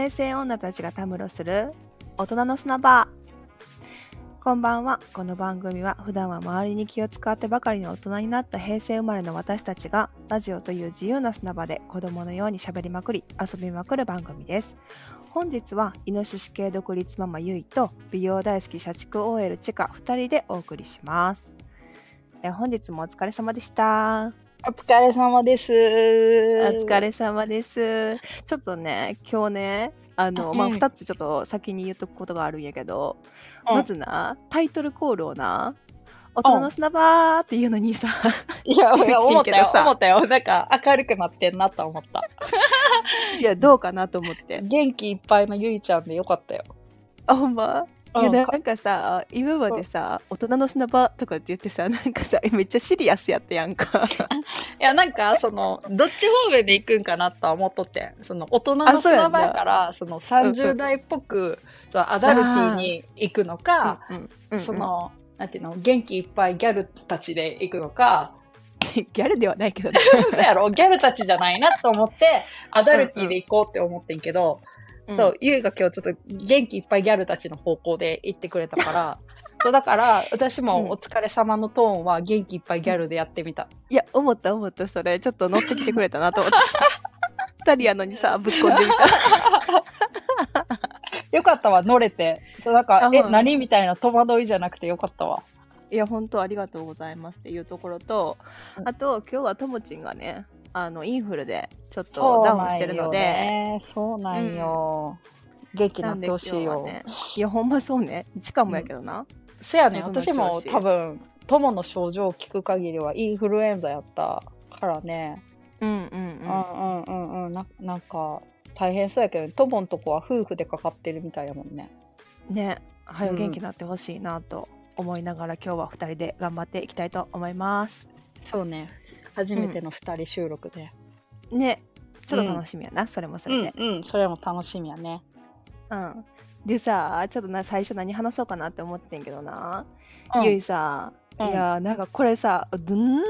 平成女たちがたむろする大人の砂場。こんばんは。この番組は普段は周りに気を使ってばかりの大人になった平成生まれの私たちがラジオという自由な砂場で子供のように喋りまくり遊びまくる番組です。本日はイノシシ系独立ママゆいと美容大好き社畜 OL チカ2人でお送りします。え本日もお疲れ様でした。お疲れ様です。お疲れ様です。ちょっとね、今日ね、あの、うんまあ、二つちょっと先に言っとくことがあるんやけど、うんまずな、タイトルコールをな、大人の砂場っていうのにさ、いや、いや思ったよ思ったよ。なんか明るくなってんなと思った。いや、どうかなと思って。元気いっぱいのゆいちゃんでよかったよ。あ、ほんま？いや、うん。なんかさ、今までさ、大人の砂場とかって言ってさ、なんかさ、めっちゃシリアスやってやんか。いや、なんか、その、どっち方面で行くんかなとは思っとって。その、大人の砂場やから、その30代っぽく、そのアダルティに行くのか、その、なんていうの、元気いっぱいギャルたちで行くのか、ギャルではないけどね。そうやろ、ギャルたちじゃないなと思って、アダルティで行こうって思ってんけど、そう、ゆいが今日ちょっと元気いっぱいギャルたちの方向で行ってくれたから、そうだから私うんもお疲れ様のトーンは元気いっぱいギャルでやってみた。いや、思った思った、それ。ちょっと乗ってきてくれたなと思って。二人やのにさ、ぶっこんでみた。よかったわ、乗れて。そう、なんか、え、何みたいな戸惑いじゃなくてよかったわ。いや、本当ありがとうございますっていうところと、うんあと、今日はともちんがね、あの、インフルでちょっとダウンしてるので、ね。そうなんよ。元気になってほしいよ。ね、いや、ほんまそうね。しかもやけどな。せやね私も多分、友の症状を聞く限りはインフルエンザやったからね。うんうんうんうんうんうん。ななんか、大変そうやけど、友のとこは夫婦でかかってるみたいやもんね。うん。ね、はようん元気になってほしいなと思いながら、今日は二人で頑張っていきたいと思います。そうね。初めての二人収録で。ね、ちょっと楽しみやな、それもそれで。うん、うん、それも楽しみやね。うん。でさ、ちょっとな、最初何話そうかなって思ってんけどな。うんゆいさ、うんいやなんかこれさどん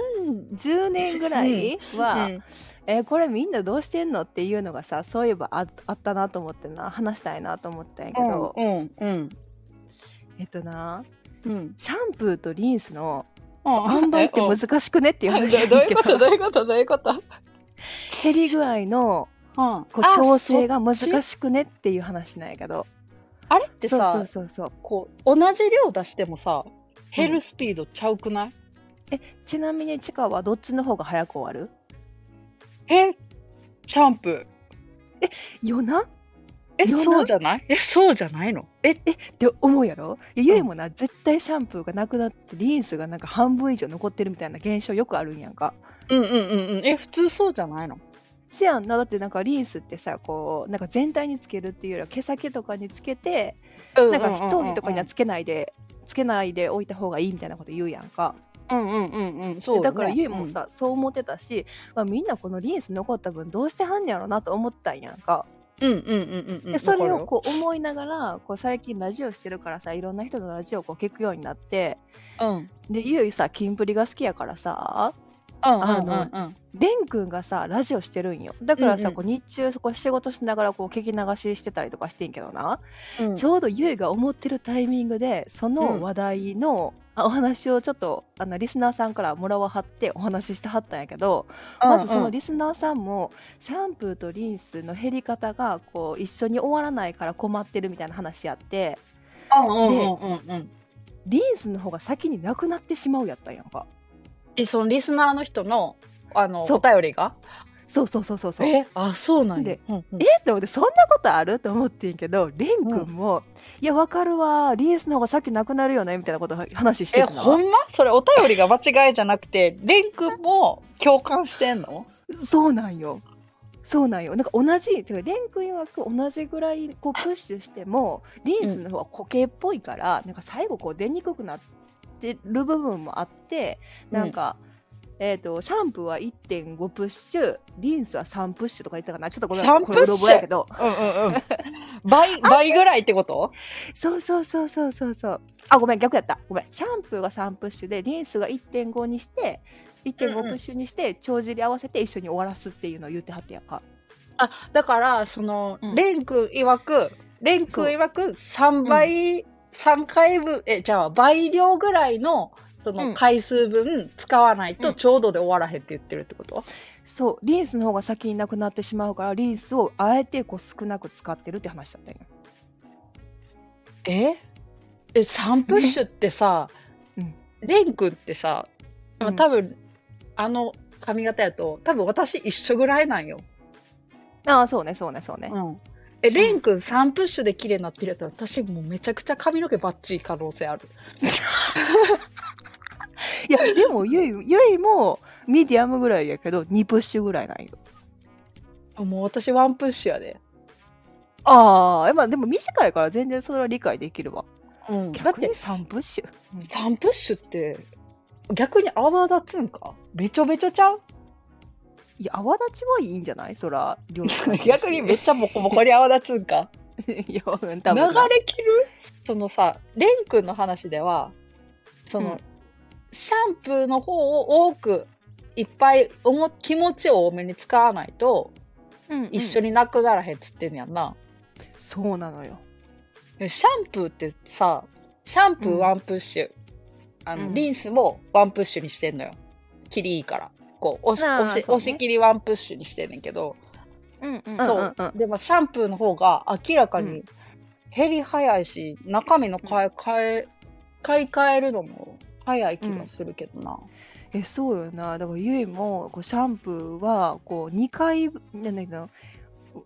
10年ぐらいは、うんえこれみんなどうしてんのっていうのがさそういえばああったなと思ってな話したいなと思ったんやけど、うん、うん、えっとなうん。シャンプーとリンスのうん。塩梅って難しくねっていう話ど。ういうこと？どういうこと？どういうこと？減り具合のうん。こう調整が難しくねっていう話なんやけど。あれってさそうそうそうそう。こう同じ量出してもさ減るスピードちゃうくない、ちなみにチカはどっちの方が早く終わる？えシャンプー。よな？えそうじゃない？えそうじゃないの？えって思うやろ？いやゆいもな、絶対シャンプーがなくなってリンスがなんか半分以上残ってるみたいな現象よくあるんやんか。うんうんうんうん。え普通そうじゃないの？せやんな。だってなんかリンスってさこうなんか全体につけるっていうよりは毛先とかにつけて、なんか一重とかにはつけないで、つけないでおいた方がいいみたいなこと言うやんか。うんうんうんうん。そうよね。だからゆいもさ、そう思ってたし、まあ、みんなこのリンス残った分どうしてはんねやろなと思ったんやんか。うんうんうんうんうん。でそれをこう思いながらこう最近ラジオしてるからさいろんな人のラジオをこう聞くようになってうん。でゆいさキンプリが好きやからさあうんうんレン君がさラジオしてるんよ。だからさ、うんうん。こう日中そこ仕事しながらこう聞き流ししてたりとかしてんけどな、うん。ちょうどゆいが思ってるタイミングでそうんの話題の、あお話をちょっとあのリスナーさんからもらわはってお話ししてはったんやけど、まずそのリスナーさんもシャンプーとリンスの減り方がこう一緒に終わらないから困ってるみたいな話やってうんうんうんうんうん。リンスの方が先になくなってしまうやったんやんかえそのリスナーの人のあのそう。お便りが？そうそうそうそうそう。えあそうなんや。でうんうん。え？って思ってそんなことある？って思ってんけどレン君も、いやわかるわリンスの方が先なくなるよねみたいなこと話してえたほんま？それお便りが間違いじゃなくてレン君も共感してんの？そうなんよ。そうなんよ。なんか同じてかレン君曰く同じぐらいこうプッシュしてもリンスの方が固形っぽいから、なんか最後こう出にくくなってる部分もあってなんか、えー、とシャンプーは1.5プッシュリンスは3プッシュとか言ったかな。ちょっとごめん3これうろ覚えやけど。うんうんうん。倍 倍ぐらいってこと？そうそうそうそうそうそう。あごめん逆やった。ごめん。シャンプーが3プッシュでリンスが1.5にして1.5うんうんプッシュにして帳尻合わせて一緒に終わらすっていうのを言ってはってやんか。あ、だから、その、うん。レン君曰く、レン君曰く3倍、3回分、え、じゃあ倍量ぐらいの、そうん。の回数分使わないうん。とちょうどで終わらへんって言ってるってこと、そう。リンスの方が先になくなってしまうからリンスをあえてこう少なく使ってるって話だったんよ。え？え、3プッシュってさ、うん。レン君ってさ、まあうん。多分、あの髪型やと、多分私一緒ぐらいなんよ。ああそうねそうねそうね、うん。え、レン君3プッシュで綺麗になってるやつ私もうめちゃくちゃ髪の毛バッチリ可能性ある。いやでもゆいゆいもミディアムぐらいやけど2プッシュぐらいなんよ。もう私ワンプッシュやで。ああまあでも短いから全然それは理解できるわ。うん。逆にて3プッシュ、3プッシュって逆に泡立つんか？べちょべちょちゃう？いや泡立ちはいいんじゃない？そら量 逆にめっちゃボコボコに泡立つんか。いや多分流なれきる？そのさ、レン君の話では、その、うん。シャンプーの方を多く、いっぱいおも気持ちを多めに使わないと、うんうん。一緒になくならへんっつってんやんな。そうなのよ。えシャンプーってさ、シャンプーうんワンプッシュ、あの、うん。リンスもワンプッシュにしてんのよ。切りいいから。こう、押し、押し、そうね。押し切りワンプッシュにしてんねんけど、うんうん。でもシャンプーの方が明らかうに減り早いし、中身の買い替え、買い替えるのも早い気がするけどな。えそうよな。だからゆいもこうシャンプーはこう2回なんだけど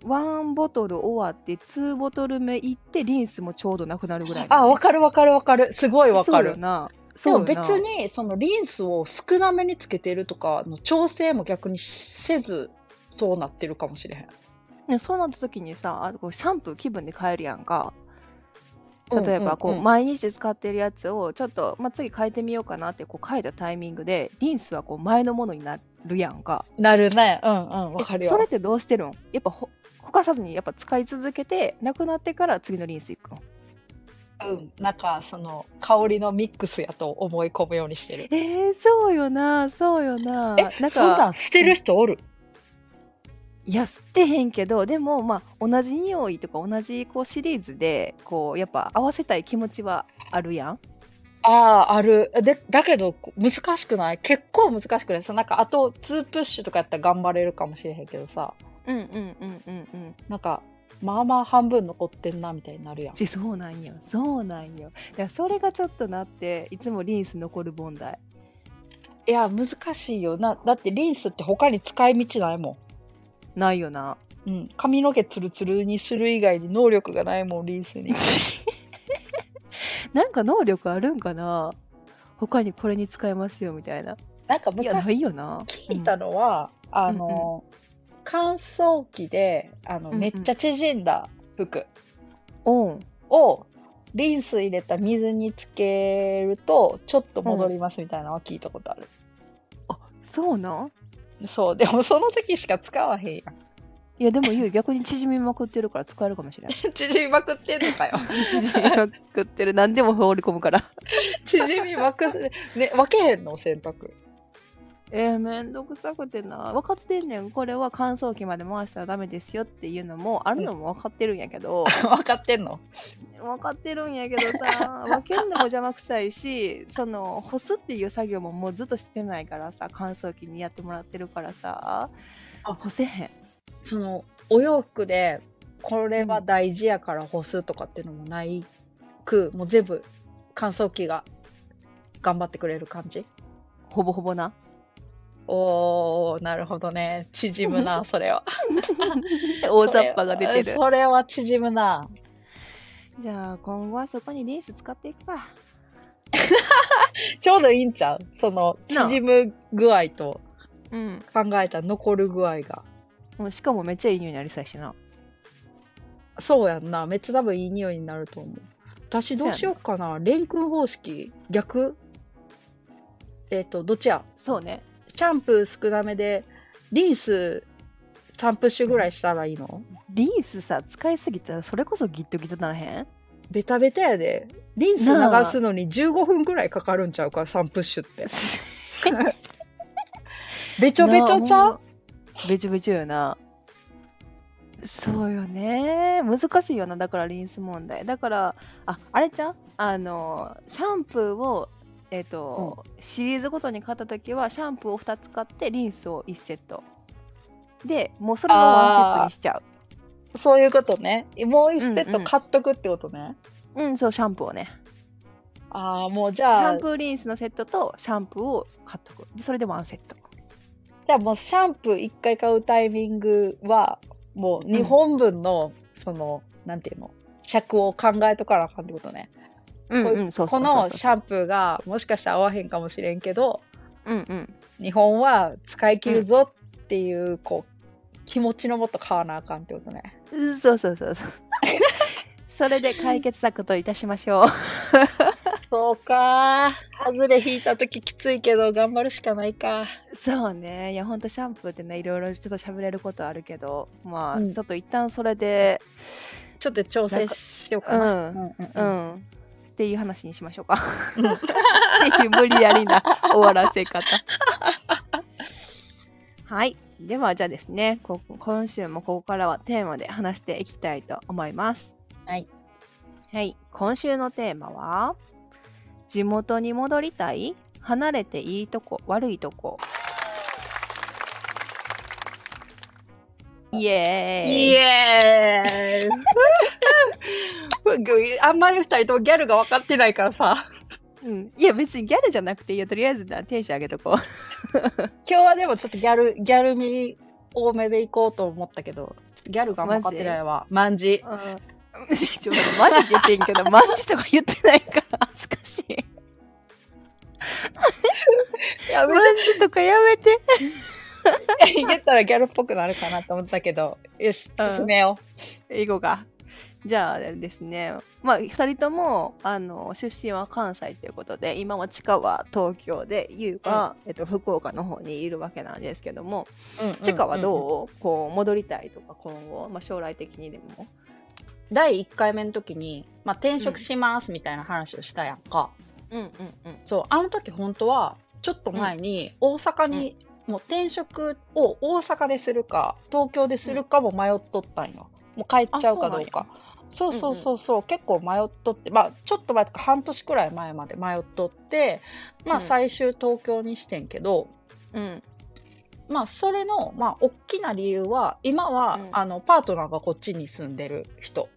1ボトル終わって2ボトル目行ってリンスもちょうどなくなるぐらいあ、わかかるわかるわかる。すごいわかそうよる。なでも別にそのリンスを少なめにつけてるとかの調整も逆にせずそうなってるかもしれへん。ねそうなった時にさあこうシャンプー気分で変えるやんか例えばこう、毎日使ってるやつをちょっと、まあ、次変えてみようかなってこう変えたタイミングでリンスはこう前のものになるやんかなるね。うんうん。わかるよ。えそれってどうしてるん？やっぱほほかさずにやっぱ使い続けてなくなってから次のリンスいくの？うん。なんかその香りのミックスやと思い込むようにしてる。えー、そうよなそうよな。え、なんそんなかん捨てる人おる、いや吸ってへんけどでもまあ同じ匂いとか同じこうシリーズでこうやっぱ合わせたい気持ちはあるやん。ああ、ある。で、だけど、難しくない？結構難しくない？さ、なんか、あと、2プッシュとかやったら頑張れるかもしれへんけどさ、うんうんうんうんうん。なんか、まあまあ半分残ってんな、みたいになるやん。ちそうなんよそうなんよだからそれがちょっとなっていつもリンス残る問題いや、難しいよな。だって、リンスって他に使い道ないも。ないよなんうん。髪の毛ツルツルにする以外に能力がないもん、リンスに。なんか能力あるんかな？他にこれに使えますよみたいななんかいやない昔よな聞いたのは、あの、乾燥機で、あの、うんうん。めっちゃ縮んだ服。うんう。んをリンス入れた水につけるとちょっと戻りますみたいなのは聞いたことある、あそうなん？そう。でもその時しか使わへんやん。いやでもゆう逆に縮みまくってるから使えるかもしれない 縮みまくってんのかよ。縮みまくってる。何でも放り込むから。縮みまくるね分けへんの？洗濯えー、めんどくさくてな。分かってんねん。これは乾燥機まで回したらダメですよっていうのもあるのも分かってるんやけど、分かってんの？分かってるんやけどさ。分けんのも邪魔くさいしその干すっていう作業ももうずっとしてないからさ乾燥機にやってもらってるからさ。あ。干せへん。そのお洋服でこれは大事やから干すとかっていうのもないくもう全部乾燥機が頑張ってくれる感じ？ほぼほぼなおーなるほどね。縮むな それは。大雑把が出てる。それは縮むな。じゃあ今後はそこにリンス使っていくか。ちょうどいいんちゃう？その縮む具合とうん。考えた残る具合が。もうしかもめっちゃいい匂いになりそうやしな。そうやんな。めっちゃ多分いい匂いになると思う。私どうしようかな。レン君方式？逆？えっ、とどっちや？そうねシャンプー少なめでリンス3プッシュぐらいしたらいいの？リンスさ使いすぎた。らそれこそギットギトならへん？ベタベタやで。リンス流すのに15分ぐらいかかるんちゃうか3プッシュって。べちょべちょちゃう？べちょべちょよな。そうよね。難しいよなだからリンス問題。だからああれちゃう？あのシャンプーをえっ、と、シリーズごとに買った時はシャンプーを2つ買ってリンスを1セット。でもうそれをワンセットにしちゃう。そういうことね。もう一セット買っとくってことね。うんそうシャンプーをね。ああ、もうじシゃあ。ャン、プーリンスのセットとシャンプーを買っとく。でそれでワンセット。じゃあもうシャンプー1回買うタイミングは、もう2本分の、その、なんていうの、尺を考えとかなあかんってことね。このシャンプーがもしかしたら合わへんかもしれんけど、うんうん。日本は使い切るぞっていう、こう、気持ちのもと買わなあかんってことね。うんそうそうそうそう。それで解決策といたしましょう。そうか。外れ引いた時きついけど頑張るしかないか。そうね。いやほんとシャンプーってねいろいろちょっと喋れることあるけどまあ、うん。ちょっと一旦それでちょっと調整しようかな。うん。うんううん。ん、っていう話にしましょうか。う無理やりな終わらせ方。はい。ではじゃあですねこ今週もここからはテーマで話していきたいと思います。はい。はい。今週のテーマは地元に戻りたい？離れていいとこ？悪いとこ？イエーイ。イエーイあんまり二人ともギャルが分かってないからさ。うん、いや別にギャルじゃなくていいよ。とりあえずなテンション上げとこう。今日はでもちょっとギャル、ギャル味多めで行こうと思ったけど、ちょっとギャルが分かってないわ。まんじ。うん、ちょマジで言ってんけどマジとか言ってないから恥ずかしい。やマジとかやめて。言ったらギャルっぽくなるかなと思ってたけど、よし、うん。進めよ英語がじゃあですねまあ2人ともあの出身は関西ということで今は地下は東京で優は、えっと、福岡の方にいるわけなんですけどもう。うん地下はうん。うんどう,、こう戻りたいとか今後、まあ、将来的にでも？第1回目の時に、まあ、転職しますみたいな話をしたやんか。うん。うんうんそう、あの時本当は、ちょっと前に大阪に、もう転職を大阪でするか、東京でするかも迷っとったんよ。もう帰っちゃうかどうか。そうそうそうそう、結構迷っとって、まあちょっと前とか半年くらい前まで迷っとって、まあうん。最終東京にしてんけど、うん。まあそれの、まあ大きな理由は、今は、うん。あの、パートナーがこっちに住んでる人。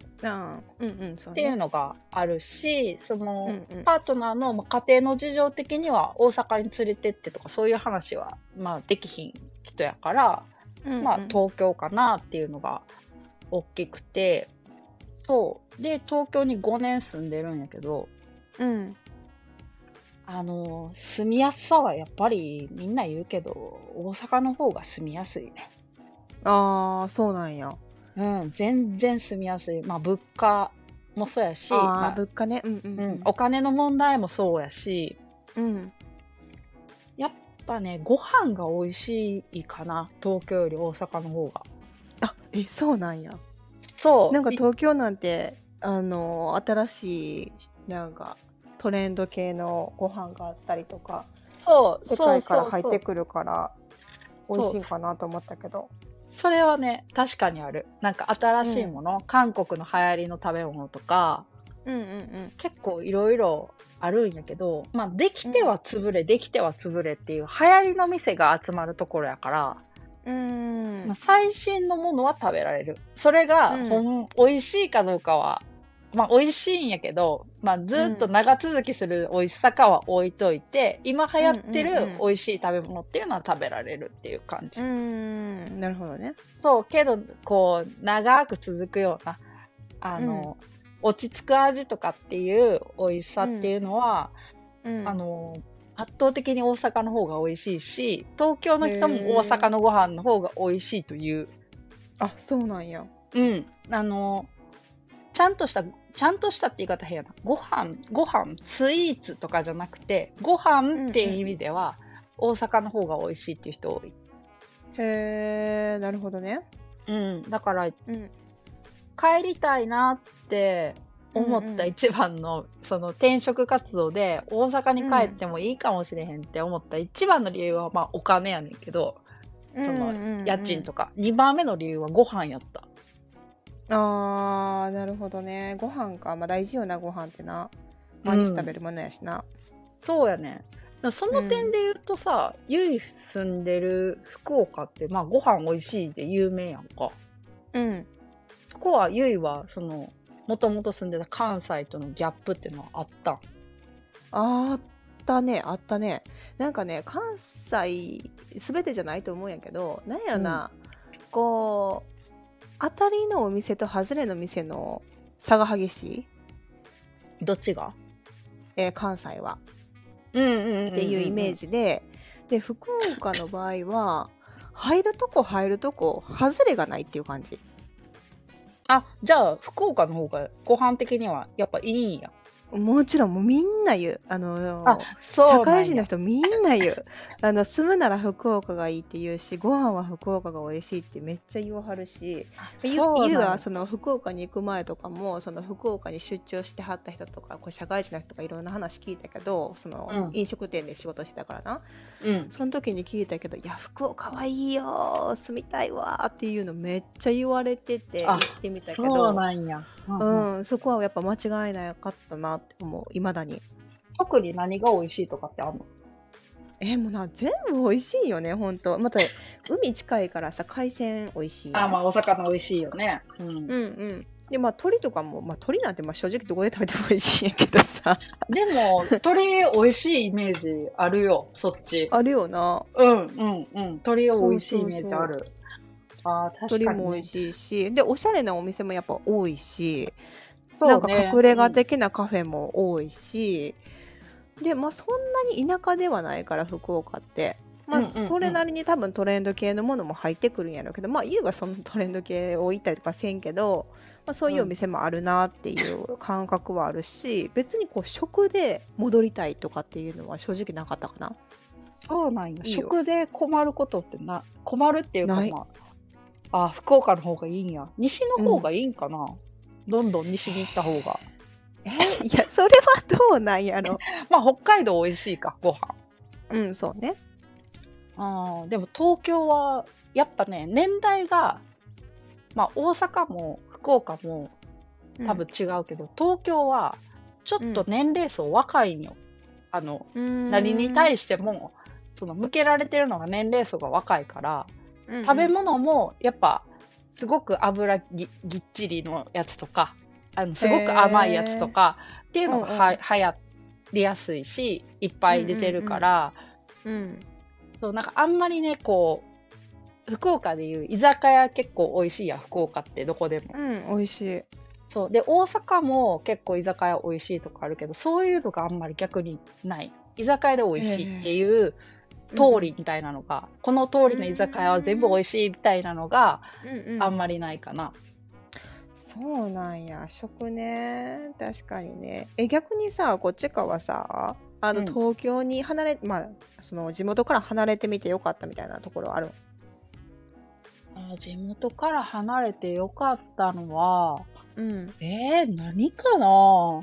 っていうのがあるし、その、うんうん。パートナーのまあ家庭の事情的には大阪に連れてってとかそういう話は、まあ、できひん人やから、うんうん。まあ、東京かなっていうのが大きくてそう。で東京に5年住んでるんやけどうん。あの住みやすさはやっぱりみんな言うけど大阪の方が住みやすいね。ああそうなんや。うん、全然住みやすい。まあ物価もそうやし、あー、まあ物価ね。うんううん。ん、お金の問題もそうやし、うん。やっぱね、ご飯が美味しいかな、東京より大阪の方が。あえそうなんやそう。なんかい東京なんてあの新しいなんかトレンド系のご飯があったりとかそう、世界から入ってる。くるから美味しいかなと思ったけどそれはね、確かにある。なんか新しいもの、韓国の流行りの食べ物とか、うんうん結構いろいろあるんやけど、まあ、できては潰れ、できては潰れっていう流行りの店が集まるところやから、うん。最新のものは食べられる。それが、うん。ほん、美味しいかどうかは、まあ、美味しいんやけど、まあ、ずっと長続きする美味しさかは置いといて、今流行ってうんうんうん。る美味しい食べ物っていうのは食べられるっていう感じ。うん。なるほどね。そう、けど、こう、長く続くような、あの、落ち着く味とかっていう美味しさっていうのは、うん。あの、圧倒的に大阪の方が美味しいし、東京の人も大阪のご飯の方が美味しいというあそうなんやうん。あの、ちゃんとした、ちゃんとしたって言い方変やな。ご飯、ご飯、スイーツとかじゃなくて、ご飯っていう意味では、大阪の方が美味しいっていう人多い。へえなるほどねうん。だから、うん帰りたいなって思った一番の、その転職活動で、大阪に帰ってもいいかもしれへんって思った一番の理由は、まあ、お金やねんけど、その家賃とかか。二番目の理由はご飯やった。あーなるほどねご飯かまあ大事よなご飯ってな毎日食べるものやしな、そうやね。その点で言うとさ、ゆい住んでる福岡って、まあご飯美味しいで有名やんか。うん、そこはゆいは、その、もともと住んでた関西とのギャップっていうのはあった。んあったね。あったね。なんかね関西全てじゃないと思うんやけどなんやろな、こう当たりのお店と外れの店の差が激しい、どっちが？えー関西は。うんうんっていうイメージ。ジで、で福岡の場合は入るとこ入るとこ外れがないっていう感じあ、じゃあ、福岡の方がご飯的にはやっぱいいんや。もちろんもうみんな言う。あのあ、そう社会人の人みんな言う。あの住むなら福岡がいいって言うしご飯は福岡が美味しいってめっちゃ言わはるしゆゆうはその福岡に行く前とかもその福岡に出張してはった人とかこう社会人の人とかいろんな話聞いたけどその、うん。飲食店で仕事してたからな。うん。その時に聞いたけど「いや福岡はいいよ住みたいわ」っていうのめっちゃ言われてて行あってみたけそうどなんや。うん。そこはやっぱ間違いなかったなって思う。いまだに。特に何が美味しいとかってあんの？えもうな全部美味しいよねほんとまた海近いからさ海鮮美味しいあ、まあ、お魚美味しいよね。うん。うんうん。でまあ鳥とかも、まあ、鳥なんてまあ正直どこで食べても美味しいんやけどさ。でも、鶏美味しいイメージあるよ、そっち。あるよな。うんうんうん。鶏美味しいイメージある。鳥も美味しいしでおしゃれなお店もやっぱ多いし、ねなんか隠れ家的なカフェも多いし、でまあそんなに田舎ではないから福岡って。まあ、うんうんうんそれなりに多分トレンド系のものも入ってくるんやろうけどまあ優がそのトレンド系を行ったりとかせんけど、まあ、そういうお店もあるなっていう感覚はあるし、別にこう食で戻りたいとかっていうのは正直なかったかな。そうなんや。食で困ることってな、困るっていうかまあ、あ、福岡の方がいいんや。西の方がいいんかな、どんどん西に行った方が。えいやそれはどうなんやろ まあ、北海道美味しいか、ご飯。うんそうね。あーでも東京は、やっぱね、年代が、まあ、大阪も福岡も多分違うけど、東京はちょっと年齢層若いんよ。あの、うん何に対しても、その向けられてるのが年齢層が若いから、うん食べ物もやっぱすごく油ぎぎっちりのやつとかあのすごく甘いやつとかっていうのがは、うん。流行りやすいしいっぱい出てるから、うんそうなんかあんまりねこう福岡でいう居酒屋結構美味しいや福岡ってどこでも。うん美味しい。そうで大阪も結構居酒屋美味しいとかあるけどそういうのがあんまり逆にない。居酒屋で美味しいっていう通りみたいなのが、この通りの居酒屋は全部美味しいみたいなのがうんうん。あんまりないかな。そうなんや。食ね。確かにね。え逆にさこっちかはさあの、うん。東京に離れまあその地元から離れてみてよかったみたいなところあるあ地元から離れてよかったのは、うん。えー、何かな？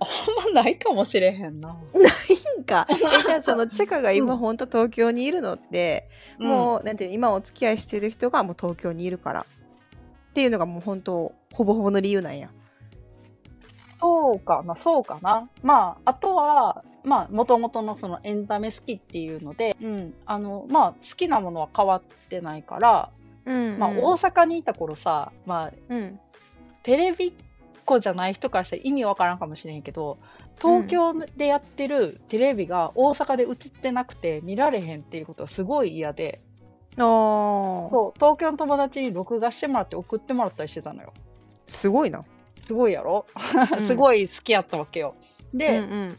あんまないかもしれへんな。なんか。えじゃあそのチェカが今うん。ほんと東京にいるのって、もううなんて今お付き合いしてる人がもう東京にいるから。っていうのがもう本当ほぼほぼの理由なんや。そうかな、そうかな。まあ、あとは、まあ、もともとのそのエンタメ好きっていうので、うん、あの、まあ、好きなものは変わってないから、うん。まあ、大阪にいた頃さ、まあ、うん。テレビっ子じゃない人からしたら意味わからんかもしれんけど、東京でやってるテレビが大阪で映ってなくて見られへんっていうことがすごい嫌で、あー。そう、東京の友達に録画してもらって送ってもらったりしてたのよ。すごいな。すごいやろ、うん。すごい好きやったわけよ。で、うんうん。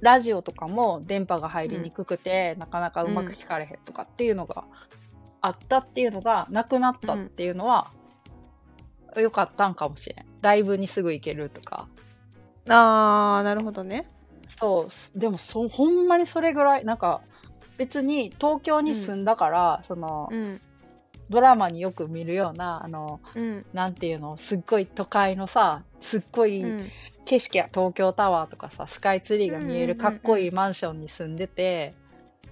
ラジオとかも電波が入りにくくて、なかなかうまく聞かれへんとかっていうのがあったっていうのがなくなったっていうのは、よかったんかもしれん。ライブにすぐ行けるとか。あーなるほどね。そう、すでもそ、ほんまにそれぐらい、なんか、別に東京に住んだから、その、うん。ドラマによく見るような、あの、うん。なんていうの、すっごい都会のさ、すっごいうん。景色や東京タワーとかさ、スカイツリーが見えるうんうんうんうん。かっこいいマンションに住んでて、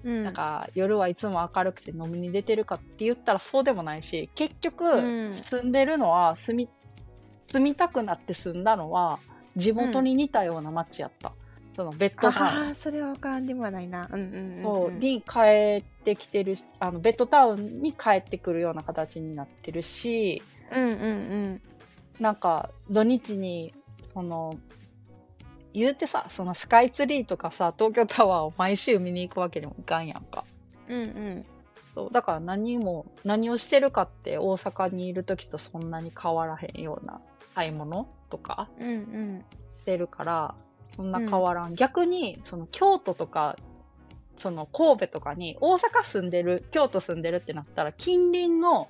うん。なんか夜はいつも明るくて飲みに出てるかって言ったらそうでもないし結局、うん。住んでるのは住み住みたくなって住んだのは地元に似たような街やった、そのベッドタウンああそれは分からんでもないな。うんうんうん、うん、そうに帰ってきてるあのベッドタウンに帰ってくるような形になってるしうんうんうん。なんか土日にその言うてさそのスカイツリーとかさ東京タワーを毎週見に行くわけにもいかんやんか。うんうん。そうだから何も何をしてるかって大阪にいる時とそんなに変わらへんような買い物とかうんうん。してるからそんな変わらん、逆にその京都とかその神戸とかに大阪住んでる京都住んでるってなったら近隣の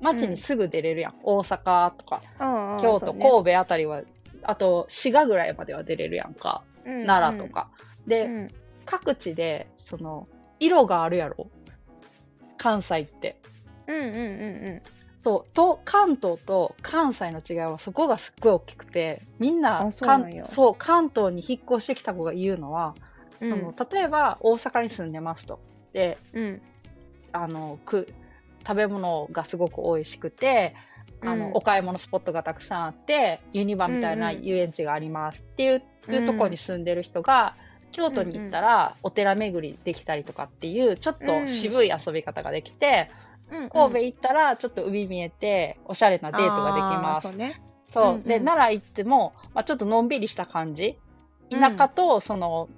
町にすぐ出れるやん、大阪とか京都、ね。神戸あたりはあと滋賀ぐらいまでは出れるやんか、うんうん。奈良とか。で、うん。各地でその色があるやろ。関西って。うんうんうんそう。と関東と関西の違いはそこがすっごい大きくてみんなあそう関そう関東に引っ越してきた子が言うのは、うん。その例えば大阪に住んでますと。でうん。あのく食べ物がすごく美味しくてあの、うん。お買い物スポットがたくさんあってユニバみたいなうんうん遊園地がありますっていう,、うん。いうところに住んでる人が京都に行ったらお寺巡りできたりとかっていうちょっと渋い遊び方ができて、うん神戸行ったらちょっと海見えておしゃれなデートができます。そうね。そう、うんうん。で奈良行っても、まあ、ちょっとのんびりした感じ。田舎とその、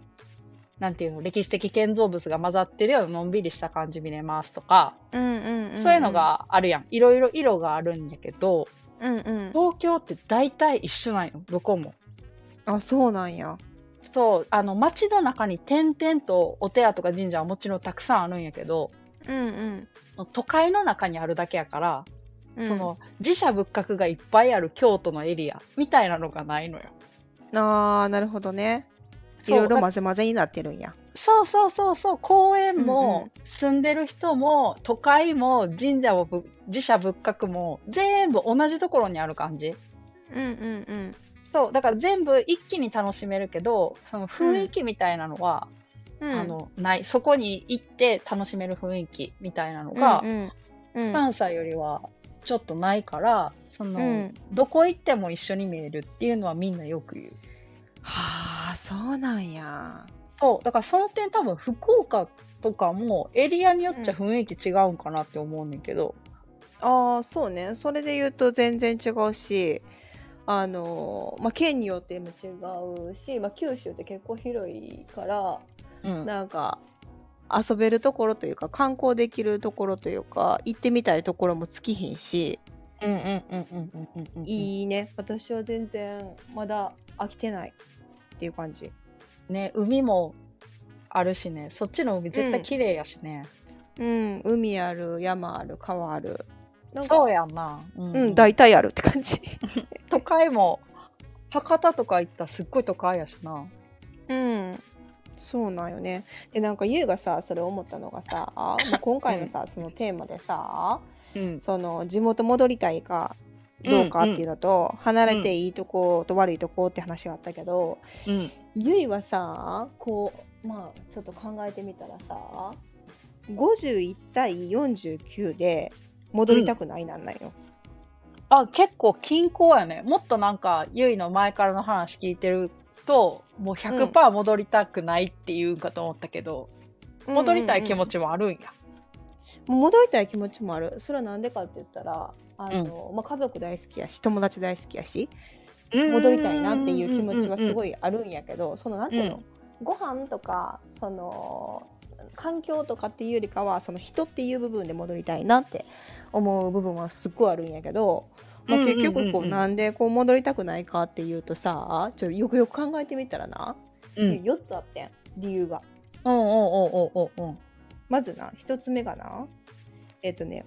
なんていうの歴史的建造物が混ざってるようなのんびりした感じ見れますとか、うんうんんん。そういうのがあるやん。いろいろ色があるんやけどうんうん。東京って大体一緒なんよどこも。あそうなんや。そう。あの街の中に点々とお寺とか神社はもちろんたくさんあるんやけどうん都会の中にあるだけやから、うん。その自社仏閣がいっぱいある京都のエリアみたいなのがないのよ。ああなるほどね。いろいろ混ぜ混ぜになってるんや。そうそうそうそう。公園うん。うも住んでる人も都会も神社もぶ自社仏閣も全部同じところにある感じ。うんうんそうだから全部一気に楽しめるけどその雰囲気みたいなのは、うんあのないそこに行って楽しめる雰囲気みたいなのが、うんうんうん。関西よりはちょっとないからその、うん。どこ行っても一緒に見えるっていうのはみんなよく言う。はあそうなんや。そう。だからその点多分福岡とかもエリアによっちゃ雰囲気違うんかなって思うねんけど、ああそうね。それで言うと全然違うしあのまあ県によっても違うし、まあ、九州って結構広いからうん。なんか遊べるところというか観光できるところというか行ってみたいところも尽きひんしうんうんうんうんうんうんうんいいね。私は全然まだ飽きてないっていう感じ。ね海もあるしね。そっちの海絶対綺麗やしね、うん。海ある山ある川ある。そうやんな。うん。うん大体あるって感じ。都会も博多とか行ったらすっごい都会やしな。うんそうなんよね。でなんかゆうがさそれ思ったのがさ今回のさ、そのテーマでさうん。その地元戻りたいかどうかっていうのと、離れていいとこと悪いとこって話があったけど、うん。ゆいはさこうまあちょっと考えてみたらさ51対49で戻りたくないなんなん。よ。あ結構均衡やね。もっとなんかゆいの前からの話聞いてるともう100%戻りたくないっていうんかと思ったけど、戻りたい気持ち、ちもあるんや。戻りたい気持ちもある。それはなんでかって言ったらあの、まあ、家族大好きやし友達大好きやし戻りたいなっていう気持ちはすごいいあるんやけどそのなんていうの、ご飯とかその環境とかっていうよりかはその人っていう部分で戻りたいなって思う部分はすっごいあるんやけど、まあ、結局こうなんでこう戻りたくないかっていうとさちょっとよくよく考えてみたらな、うん。4つあってん理由が。うんうんうんうんうんう。んまずな1つ目がなえっ、とね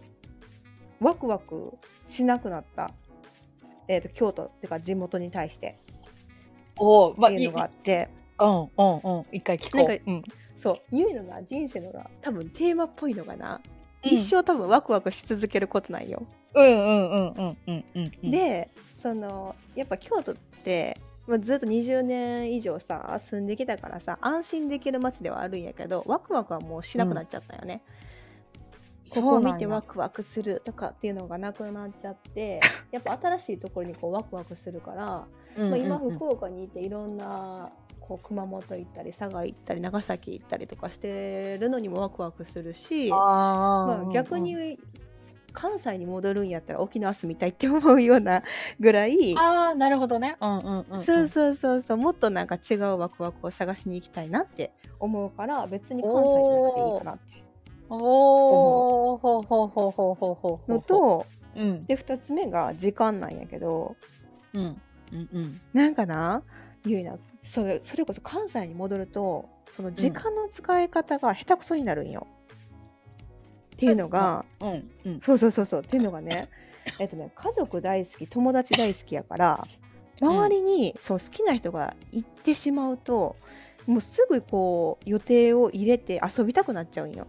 ワクワクしなくなった、えー、と京都っていうか地元に対して。おーまあいいっていうのがあって。うんうんうん。一回聞こなんかううん。そう。ゆいのな人生のな多分テーマっぽいのがな、うん。一生多分ワクワクし続けることなんよ。うんうんうんうんうんうんうん。でそのやっぱ京都ってまあ、ずっと20年以上さ住んできたからさ安心できる街ではあるんやけどワクワクはもうしなくなっちゃったよね。ここを見てワクワクするとかっていうのがなくなっちゃって やっぱ新しいところにこうワクワクするから、まあ、今福岡にいていろんなこう熊本行ったり佐賀行ったり長崎行ったりとかしてるのにもワクワクするしまあ、逆に関西に戻るんやったら沖縄住みたいって思うようなぐらいああなるほどね。うんうんうん、うん、そうそうそうそう。もっとなんか違うワクワクを探しに行きたいなって思うから別に関西じゃなくていいかなっておおほう。ほうほうほうほうほうのと、うん、で2つ目が時間なんやけど、うんうんうん、なんかな？ゆいな。それそれこそ関西に戻るとその時間の使い方が下手くそになるんよ。っていうのが、うんうん、そうそうそうそうっていうのがね えっとね家族大好き友達大好きやから周りに、そう好きな人が行ってしまうともうすぐこう予定を入れて遊びたくなっちゃうんよ。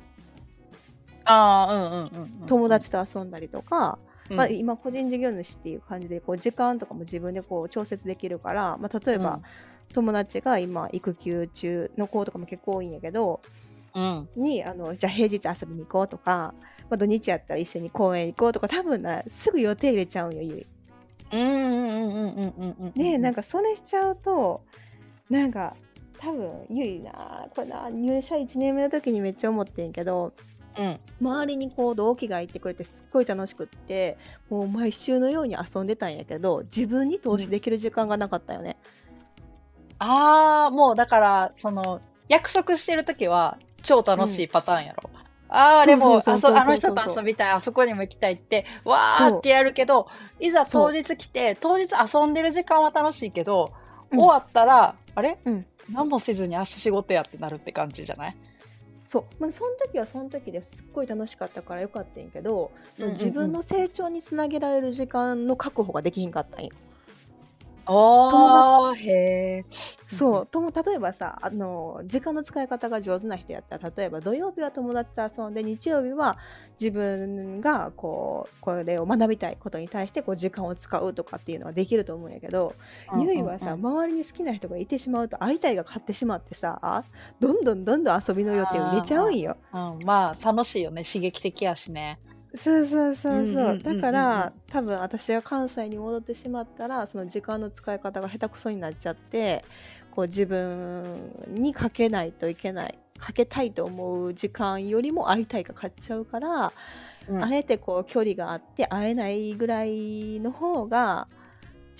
あうんうんうん、友達と遊んだりとか、うん、まあ、今個人事業主っていう感じでこう時間とかも自分でこう調節できるから、まあ、例えば、うん、友達が今育休中の子とかも結構多いんやけど、うん、にあのじゃあ平日遊びに行こうとか、まあ、土日やったら一緒に公園行こうとか多分なすぐ予定入れちゃうんよゆい。ねなんかそれしちゃうとなんか多分ゆいなこれな入社1年目の時にめっちゃ思ってんけどうん、周りにこう同期がいてくれてすっごい楽しくってもう毎週のように遊んでたんやけど自分に投資できる時間がなかったよね。うん、ああもうだからその約束してる時は超楽しいパターンやろ。うん、ああでもあの人と遊びたいあそこにも行きたいってわーってやるけどいざ当日来て当日遊んでる時間は楽しいけど、終わったらあれ、うん、何もせずに明日仕事やってなるって感じじゃない？そう。まあ、その時はその時ですっごい楽しかったからよかったんやけど、その自分の成長につなげられる時間の確保ができひんかったんよ。友達。へそうとも例えばさあの時間の使い方が上手な人やったら例えば土曜日は友達と遊んで日曜日は自分がこうこれを学びたいことに対してこう時間を使うとかっていうのはできると思うんやけど、うんうんうん、ゆいはさ周りに好きな人がいてしまうと会いたいが勝ってしまってさどんどんどんどん遊びの予定を入れちゃうんよ。うん、まあ楽しいよね。刺激的やしね。そうそうそうそう,、だから多分私が関西に戻ってしまったらその時間の使い方が下手くそになっちゃってこう自分にかけないといけないかけたいと思う時間よりも会いたいが勝っちゃうから、うん、あえてこう距離があって会えないぐらいの方が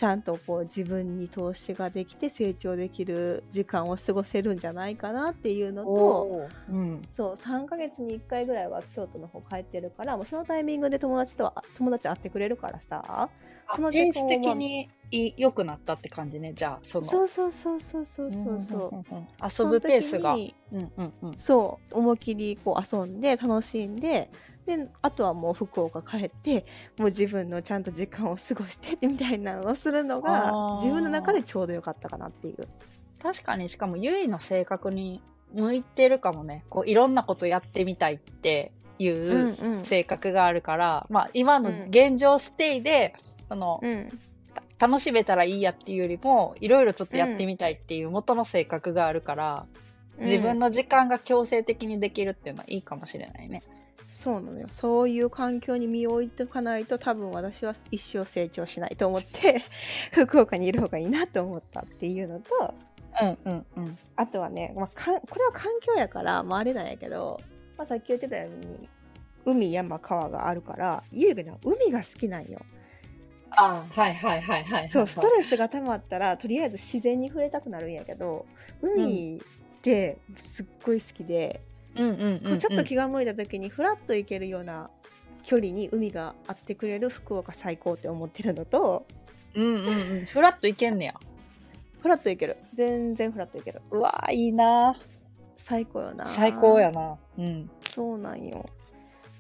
ちゃんとこう自分に投資ができて成長できる時間を過ごせるんじゃないかなっていうのと、うん、そう3ヶ月に1回ぐらいは京都の方帰ってるからもうそのタイミングで友達とは友達会ってくれるからさその時間的に良くなったって感じねじゃあその。そうそうそうそうそうそうそう、遊ぶペースが、うんうんうん、そう思いっきりこう遊んで楽しんでであとはもう福岡帰ってもう自分のちゃんと時間を過ごしてみたいなのをするのが自分の中でちょうどよかったかなっていう。確かにしかもゆいの性格に向いてるかもね。こういろんなことやってみたいっていう性格があるから、うんうん、まあ今の現状ステイで、うん、その、うん。楽しめたらいいやっていうよりもいろいろちょっとやってみたいっていう元の性格があるから、うん、自分の時間が強制的にできるっていうのはいいかもしれないね。そうなのよ。そういう環境に身を置いておかないと多分私は一生成長しないと思って 福岡にいる方がいいなと思ったっていうのと、うんうんうん、あとはね、まあ、かこれは環境やからまああれなんやけど、まあ、さっき言ってたように海山川があるからゆうが海が好きなんよ。あはいはいはいはい、そうストレスが溜まったらとりあえず自然に触れたくなるんやけど海ってすっごい好きで、うちょっと気が向いた時にフラッと行けるような距離に海があってくれる福岡最高って思ってるのとうんうんうん。フラッと行けんねや。フラッと行ける。全然フラッと行ける。うわいいな。最高よな。最高やな。うん。そうなんよ。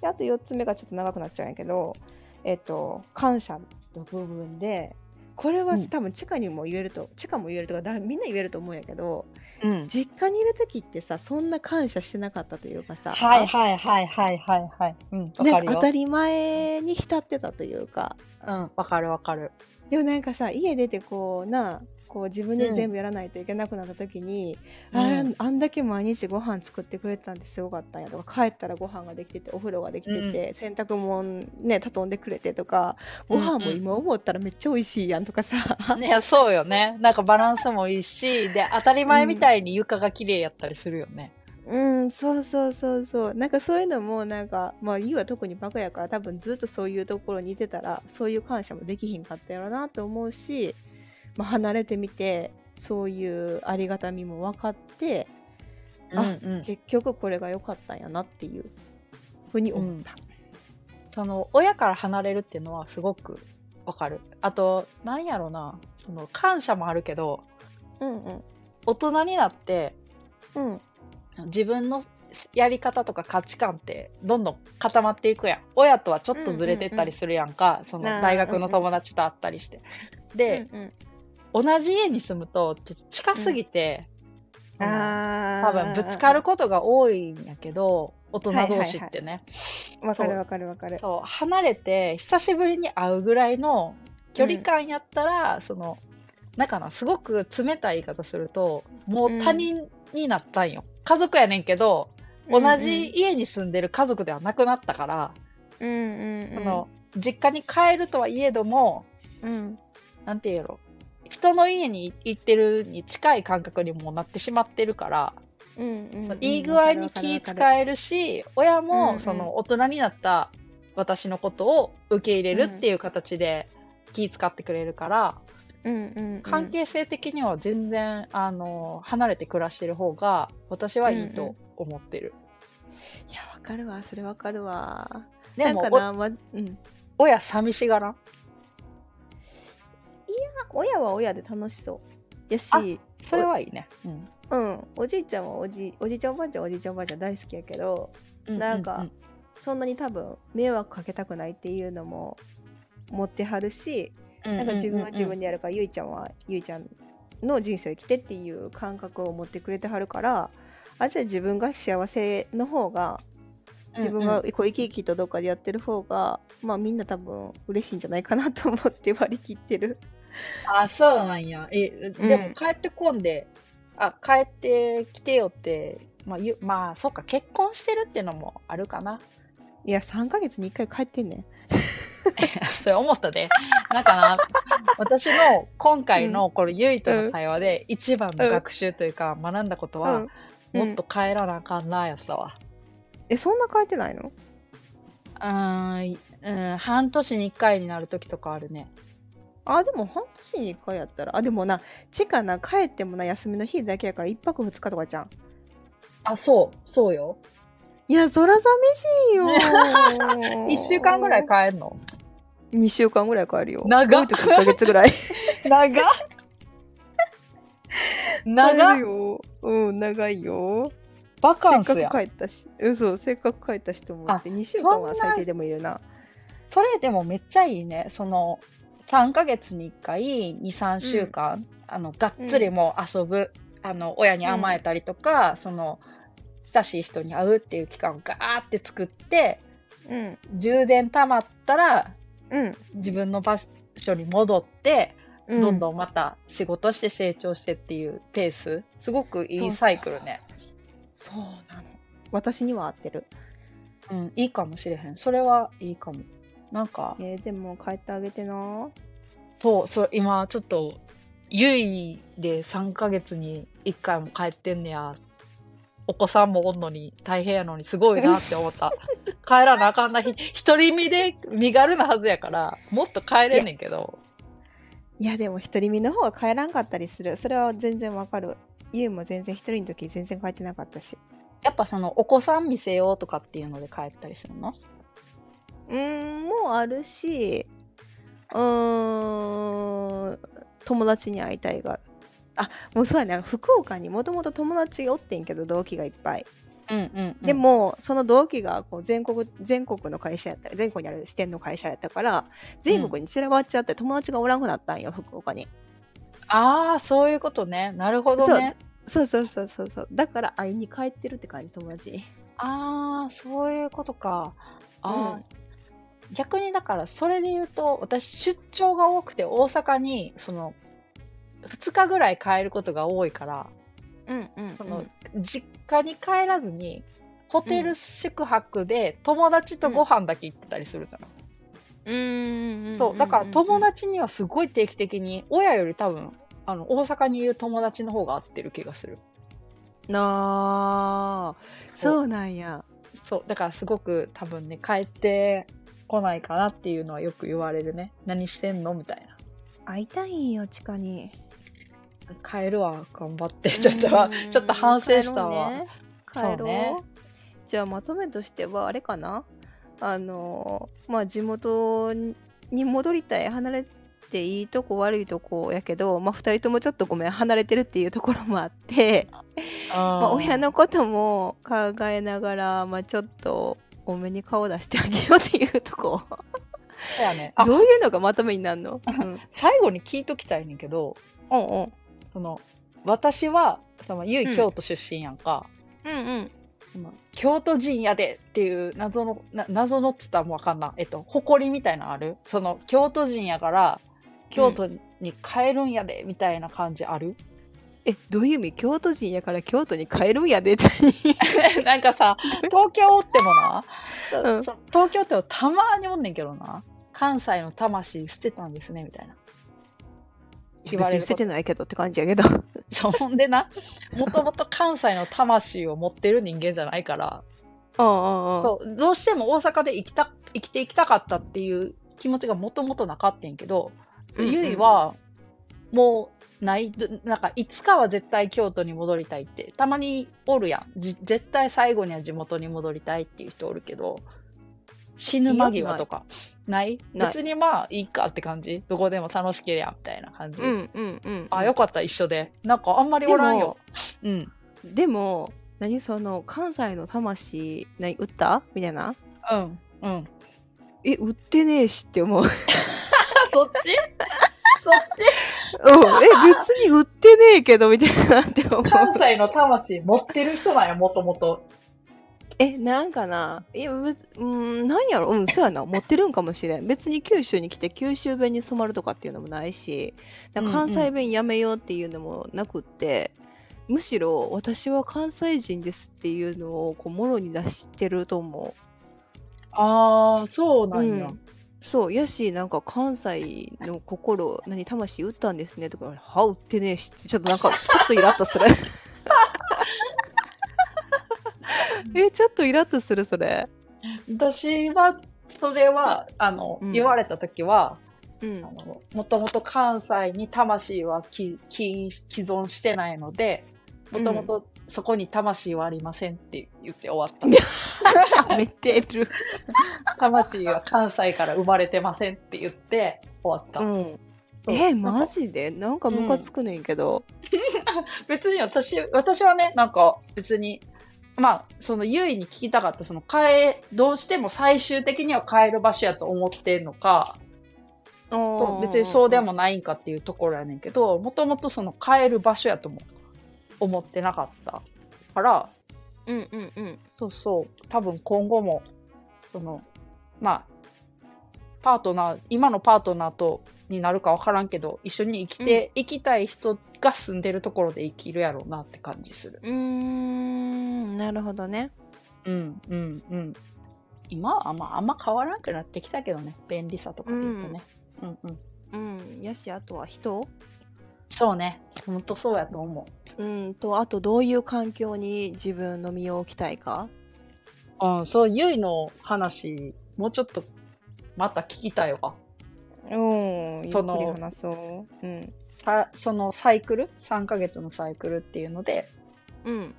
であと4つ目がちょっと長くなっちゃうんやけどえっと感謝の部分でこれは、うん、多分地下にも言えると地下も言えるとかだみんな言えると思うんやけど、うん、実家にいる時ってさそんな感謝してなかったというかさはいはいはいはいはいはい、うん、なんか当たり前に浸ってたというか。うんわかるわかる。でもなんかさ家出てこうなこう自分で全部やらないといけなくなった時に、うん。あーあんだけ毎日ご飯作ってくれてたんですごかったんやとか帰ったらご飯ができててお風呂ができてて、洗濯物ね畳んでくれてとかご飯も今思ったらめっちゃ美味しいやんとかさ、い やそうよね。なんかバランスもいいしで当たり前みたいに床が綺麗やったりするよね、うん、そうそうそうそう。なんかそういうのも、なんか、まあ、ゆうは特にバカやから、多分ずっとそういうところにいてたら、そういう感謝もできひんかったやろなと思うし、まあ、離れてみて、そういうありがたみも分かって、あうんうん。結局これが良かったんやなっていうふうに思った。その親から離れるっていうのはすごくわかる。あとなんやろな。その感謝もあるけどうんうん。大人になってうん。自分のやり方とか価値観ってどんどん固まっていくやん。親とはちょっとずれてったりするやんか、そのなあ大学の友達と会ったりして、で、うん同じ家に住むと近すぎて、うん、あ多分ぶつかることが多いんやけど大人同士ってね、わかるわかるわかる。そう。離れて久しぶりに会うぐらいの距離感やったら、そのなんかなすごく冷たい言い方するともう他人になったんよ、家族やねんけど同じ家に住んでる家族ではなくなったから、うんうんの実家に帰るとはいえどもうん、なんていうやろ人の家に行ってるに近い感覚にもなってしまってるから、うんうんそういい具合に気使えるし親うんうん。もその大人になった私のことを受け入れるっていう形で気使ってくれるから、うんうんうん、関係性的には全然あの離れて暮らしてる方が私はいいと思ってる。いやわかるわ。それわかるわ。でもなんかな、まうん、お親寂しがらん？親は親で楽しそう。やしあそれはいいね。うん。うん。おじいちゃんはおじおじいちゃんおばあちゃんはおじいちゃんおばあちゃん大好きやけどなんかそんなに多分迷惑かけたくないっていうのも持ってはるし、なんか自分は自分でやるから、ゆいちゃんはゆいちゃんの人生を生きてっていう感覚を持ってくれてはるからあじゃあ自分が幸せの方が自分がこう生き生きとどっかでやってる方が、まあみんな多分嬉しいんじゃないかなと思って割り切ってる。あ、そうなんや。え、でも帰ってこんで、あ、帰ってきてよって、まあ、ゆまあ、そっか、結婚してるってのもあるかな。いや3ヶ月に1回帰ってんねん。それ思ったで。なんかな、私の今回のこのゆいとの会話で一番の学習というか学んだことは、うんもっと帰らなあかんなやつだわ。えそんな帰ってないの？うん、半年に1回になる時とかあるね。あでも半年に1回やったらあでもなちかな帰ってもな休みの日だけやから1泊2日とかじゃん。あ、そう、そうよ。いやそら寂しいよ 1週間ぐらい帰んの？2週間ぐらい帰るよ。長っ多い時？1ヶ月ぐらい。長っ長帰っるよ。うん長いよ。バカンスやせっか。く帰ったし、うんそうせっかく帰ったしと思ってあ2週間は最低でもいるな。それでもめっちゃいいね。その、3ヶ月に1回、2、3週間、あの、がっつりもう遊ぶ、あの、親に甘えたりとか、その、親しい人に会うっていう期間をガーって作って、うん充電溜まったら、うん自分の場所に戻って、うん。どんどんまた仕事して成長してっていうペース、すごくいいサイクルね。そうなの。私には合ってる。うん、いいかもしれへん。それはいいかも。なんか、えーでも帰ってあげてな。そう、そう、今ちょっと、ゆいで3ヶ月に1回も帰ってんねや。お子さんもおんのに大変やのにすごいなって思った。帰らなあかんな日、一人身で身軽なはずやから、もっと帰れんねんけど。いやでも独り身の方が帰らんかったりする。それは全然わかる。ゆうも全然一人の時全然帰ってなかったし。やっぱそのお子さん見せようとかっていうので帰ったりするの？うーん、もうあるし、うーん、友達に会いたいが。あ、もうそうやね。福岡にもともと友達がおってんけど、同期がいっぱい。うんうん、うん。で、も、その同期がこう全国、全国の会社やった全国にある支店の会社やったから、全国に散らばっちゃって友達がおらんくなったんよ、福岡に。ああ、そういうことね。なるほどね。そうそうそうそうそう。だから会いに帰ってるって感じ、友達に。ああ、そういうことか。ああ、うん逆にだからそれで言うと私出張が多くて大阪にその2日ぐらい帰ることが多いから、うんうんその、実家に帰らずに、ホテル宿泊で友達とご飯だけ行ってたりするから。うんうんそう、だから友達にはすごい定期的に、親より多分、あの、大阪にいる友達の方が合ってる気がする。なあそうなんや。そう、だからすごく多分ね、帰ってこないかなっていうのはよく言われるね。何してんのみたいな。会いたいんよ地下に帰るわ、頑張って。ちょっとは、ちょっと反省したわ。帰ろう,、そうねじゃあまとめとしてはあれかなあのまあ地元に戻りたい離れていいとこ悪いとこやけど、まあ、2人ともちょっとごめん離れてるっていうところもあって、まあ、親のことも考えながら、まあ、ちょっと多めに顔出してあげようっていうとこ。そうやね。あ、どういうのがまとめになるの、うん、最後に聞いときたいねんけど、うんうん。その、私は、その、ゆうんい京都出身やんか。うんうん。その京都人やでっていう謎の、な謎のっつったらもうわかんな。い。えっと、誇りみたいなのある？その、京都人やから、京都に帰るんやで、みたいな感じある、えどういう意味？京都人やから京都に帰るんやでって。なんかさ、東京おってもな、うん。東京ってもたまにおんねんけどな、関西の魂捨てたんですね、みたいな。言われる捨ててないけどって感じやけど。そんでな、もともと関西の魂を持ってる人間じゃないから、そう、どうしても大阪で生きた、生きていきたかったっていう気持ちがもともとなかったんやけど、うんうん。ゆいは、もう、ない、どなんか、いつかは絶対京都に戻りたいって、たまにおるやん。じ絶対最後には地元に戻りたいっていう人おるけど、死ぬ間際とか、ない？別にまあ、いいかって感じ？どこでも楽しけりゃ、みたいな感じ。うんうんうんあ、よかった、一緒で。なんか、あんまりおらんよ。うん。でも何その関西の魂何売った？みたいな？うん。うん。え売ってねえしって思う、うん、えそっち？そっち別に売ってねえけどみたいなって思う。関西の魂持ってる人なんや、もともと。えなんかな？いや別うんなんやろ？うんそうやな。持ってるんかもしれん。別に九州に来て九州弁に染まるとかっていうのもないし。関西弁やめようっていうのもなくって、むしろ私は関西人ですっていうのをこうもろに出してると思う。ああ、そうなんや。うんそうやしなんか関西の心何魂打ったんですねとかは打ってねえしってちょっとなんかちょっとイラッとする。えちょっとイラッとするそれ。私は、それは、あの、うん。言われたときは、うん。あの、もともと関西に魂はきき既存してないので、もともとそこに魂はありませんって言って終わった。めてる。魂は関西から生まれてませんって言って終わった。うん。えマジで？なんかムカつくねんけど、別に私、私はね、なんか別に、まあ、その優位に聞きたかった、その変え、どうしても最終的には変える場所やと思ってんのか、別にそうでもないんかっていうところやねんけど、もともとその変える場所やとも思ってなかったから、うんうんうんそうそう、多分今後も、その、まあ、パートナー、今のパートナーとになるかわからんけど、一緒に生きて、生きたい人が住んでるところで生きるやろうなって感じする。うーんなるほどねうん、うん、うん。今はあんま、あんま変わらなくなってきたけどね、便利さとかで言うとね。うん、うん。うんやしあとは人そうね、ほんとそうやと思う。うんとあとどういう環境に自分の身を置きたいか？うん、そう、ゆいの話、もうちょっと、また聞きたいわ。うんゆっくそのり話そううんさそのサイクル ?3 ヶ月のサイクルっていうので、うん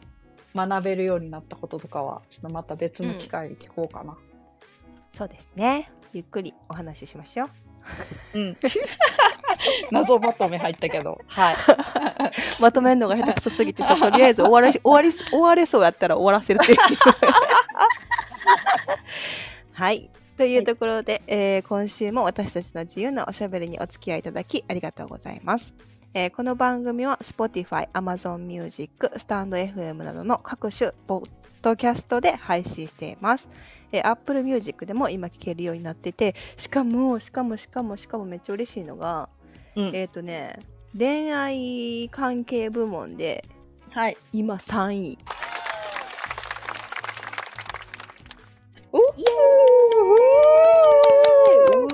学べるようになったこととかは、ちょっとまた別の機会に聞こうかな。そうですねゆっくりお話ししましょううん。謎まとめ入ったけど、はい。まとめるのが下手くそすぎてさとりあえず終わらし終わり終われそうやったら終わらせるっていう。はい。というところで、えー今週も私たちの自由なおしゃべりにお付き合いいただきありがとうございます、えーこの番組は Spotify、Amazon Music、スタンド FM などの各種ポッドキャストで配信しています、えー Apple Music でも今聴けるようになっててしかもしかもしかもしかもめっちゃ嬉しいのがうん。えっ、とね恋愛関係部門ではい。今3位。お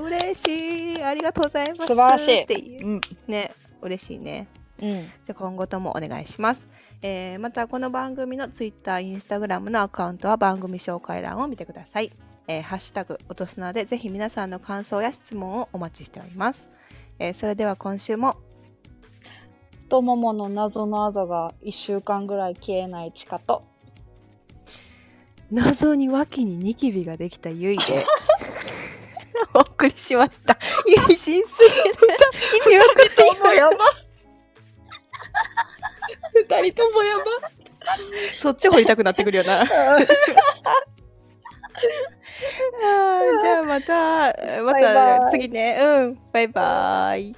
嬉しいありがとうございます素晴らしいっていううん。ね嬉しいねうん。じゃあ今後ともお願いします、えーまたこの番組の Twitter、Instagram のアカウントは番組紹介欄を見てください、えーハッシュタグおとすなでぜひ皆さんの感想や質問をお待ちしております、えーそれでは今週も太ももの謎のあざが1週間ぐらい消えない地下と。謎に脇にニキビができたゆいでお送りしましたゆい浸水意味わかってもやば。二人ともやば。そっち掘りたくなってくるよな じゃあまたまた次ね。うん。バイバイ